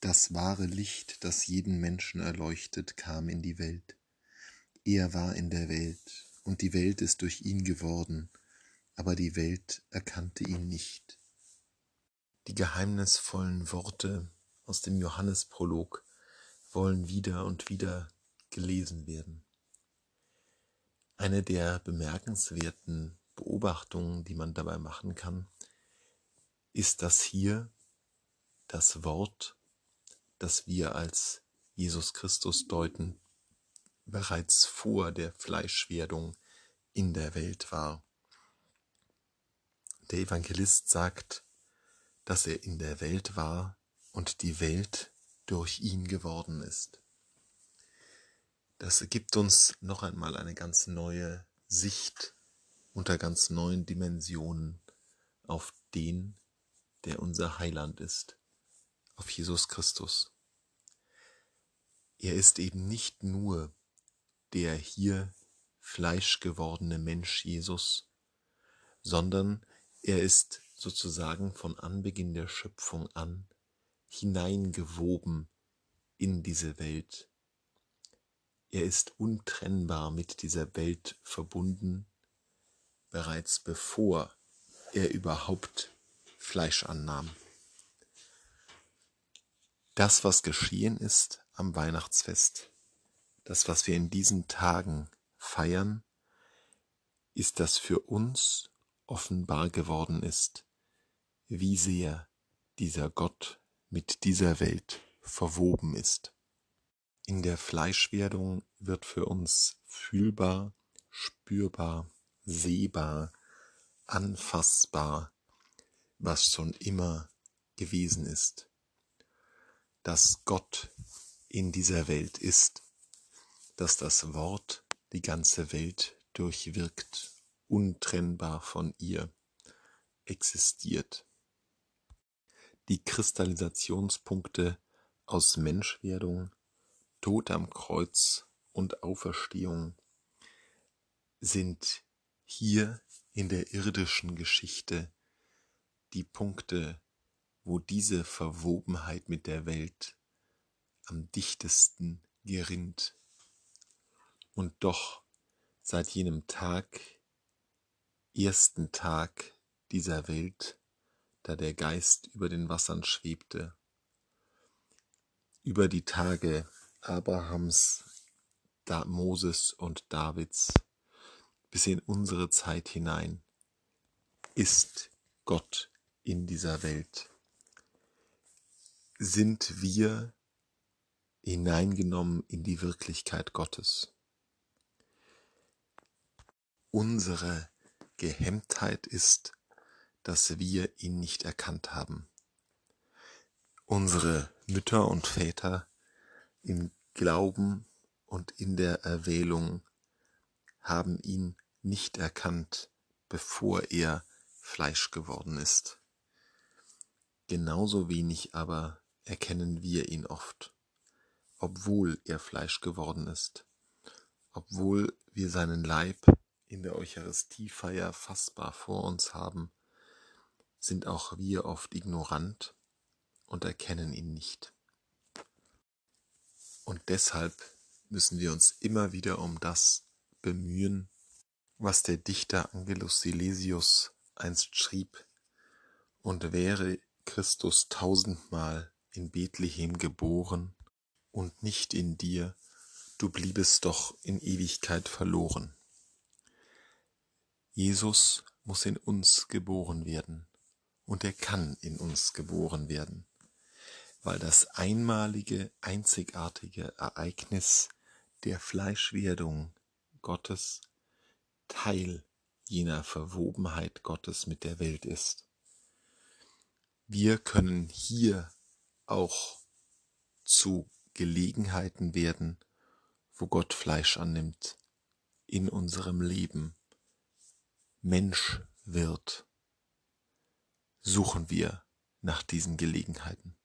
Das wahre Licht, das jeden Menschen erleuchtet, kam in die Welt. Er war in der Welt, und die Welt ist durch ihn geworden, aber die Welt erkannte ihn nicht. Die geheimnisvollen Worte aus dem Johannesprolog wollen wieder und wieder gelesen werden. Eine der bemerkenswerten Beobachtungen, die man dabei machen kann, ist, dass hier das Wort das wir als Jesus Christus deuten, bereits vor der Fleischwerdung in der Welt war. Der Evangelist sagt, dass er in der Welt war und die Welt durch ihn geworden ist. Das gibt uns noch einmal eine ganz neue Sicht unter ganz neuen Dimensionen auf den, der unser Heiland ist auf Jesus Christus. Er ist eben nicht nur der hier fleischgewordene Mensch Jesus, sondern er ist sozusagen von Anbeginn der Schöpfung an hineingewoben in diese Welt. Er ist untrennbar mit dieser Welt verbunden, bereits bevor er überhaupt Fleisch annahm. Das, was geschehen ist am Weihnachtsfest, das, was wir in diesen Tagen feiern, ist, dass für uns offenbar geworden ist, wie sehr dieser Gott mit dieser Welt verwoben ist. In der Fleischwerdung wird für uns fühlbar, spürbar, sehbar, anfassbar, was schon immer gewesen ist dass Gott in dieser Welt ist, dass das Wort die ganze Welt durchwirkt, untrennbar von ihr existiert. Die Kristallisationspunkte aus Menschwerdung, Tod am Kreuz und Auferstehung sind hier in der irdischen Geschichte die Punkte wo diese Verwobenheit mit der Welt am dichtesten gerinnt. Und doch seit jenem Tag, ersten Tag dieser Welt, da der Geist über den Wassern schwebte, über die Tage Abrahams, da Moses und Davids, bis in unsere Zeit hinein, ist Gott in dieser Welt sind wir hineingenommen in die Wirklichkeit Gottes. Unsere Gehemmtheit ist, dass wir ihn nicht erkannt haben. Unsere Mütter und Väter im Glauben und in der Erwählung haben ihn nicht erkannt, bevor er Fleisch geworden ist. Genauso wenig aber erkennen wir ihn oft, obwohl er Fleisch geworden ist, obwohl wir seinen Leib in der Eucharistiefeier fassbar vor uns haben, sind auch wir oft ignorant und erkennen ihn nicht. Und deshalb müssen wir uns immer wieder um das bemühen, was der Dichter Angelus Silesius einst schrieb, und wäre Christus tausendmal in Bethlehem geboren und nicht in dir, du bliebest doch in Ewigkeit verloren. Jesus muss in uns geboren werden und er kann in uns geboren werden, weil das einmalige, einzigartige Ereignis der Fleischwerdung Gottes Teil jener Verwobenheit Gottes mit der Welt ist. Wir können hier auch zu Gelegenheiten werden, wo Gott Fleisch annimmt, in unserem Leben Mensch wird, suchen wir nach diesen Gelegenheiten.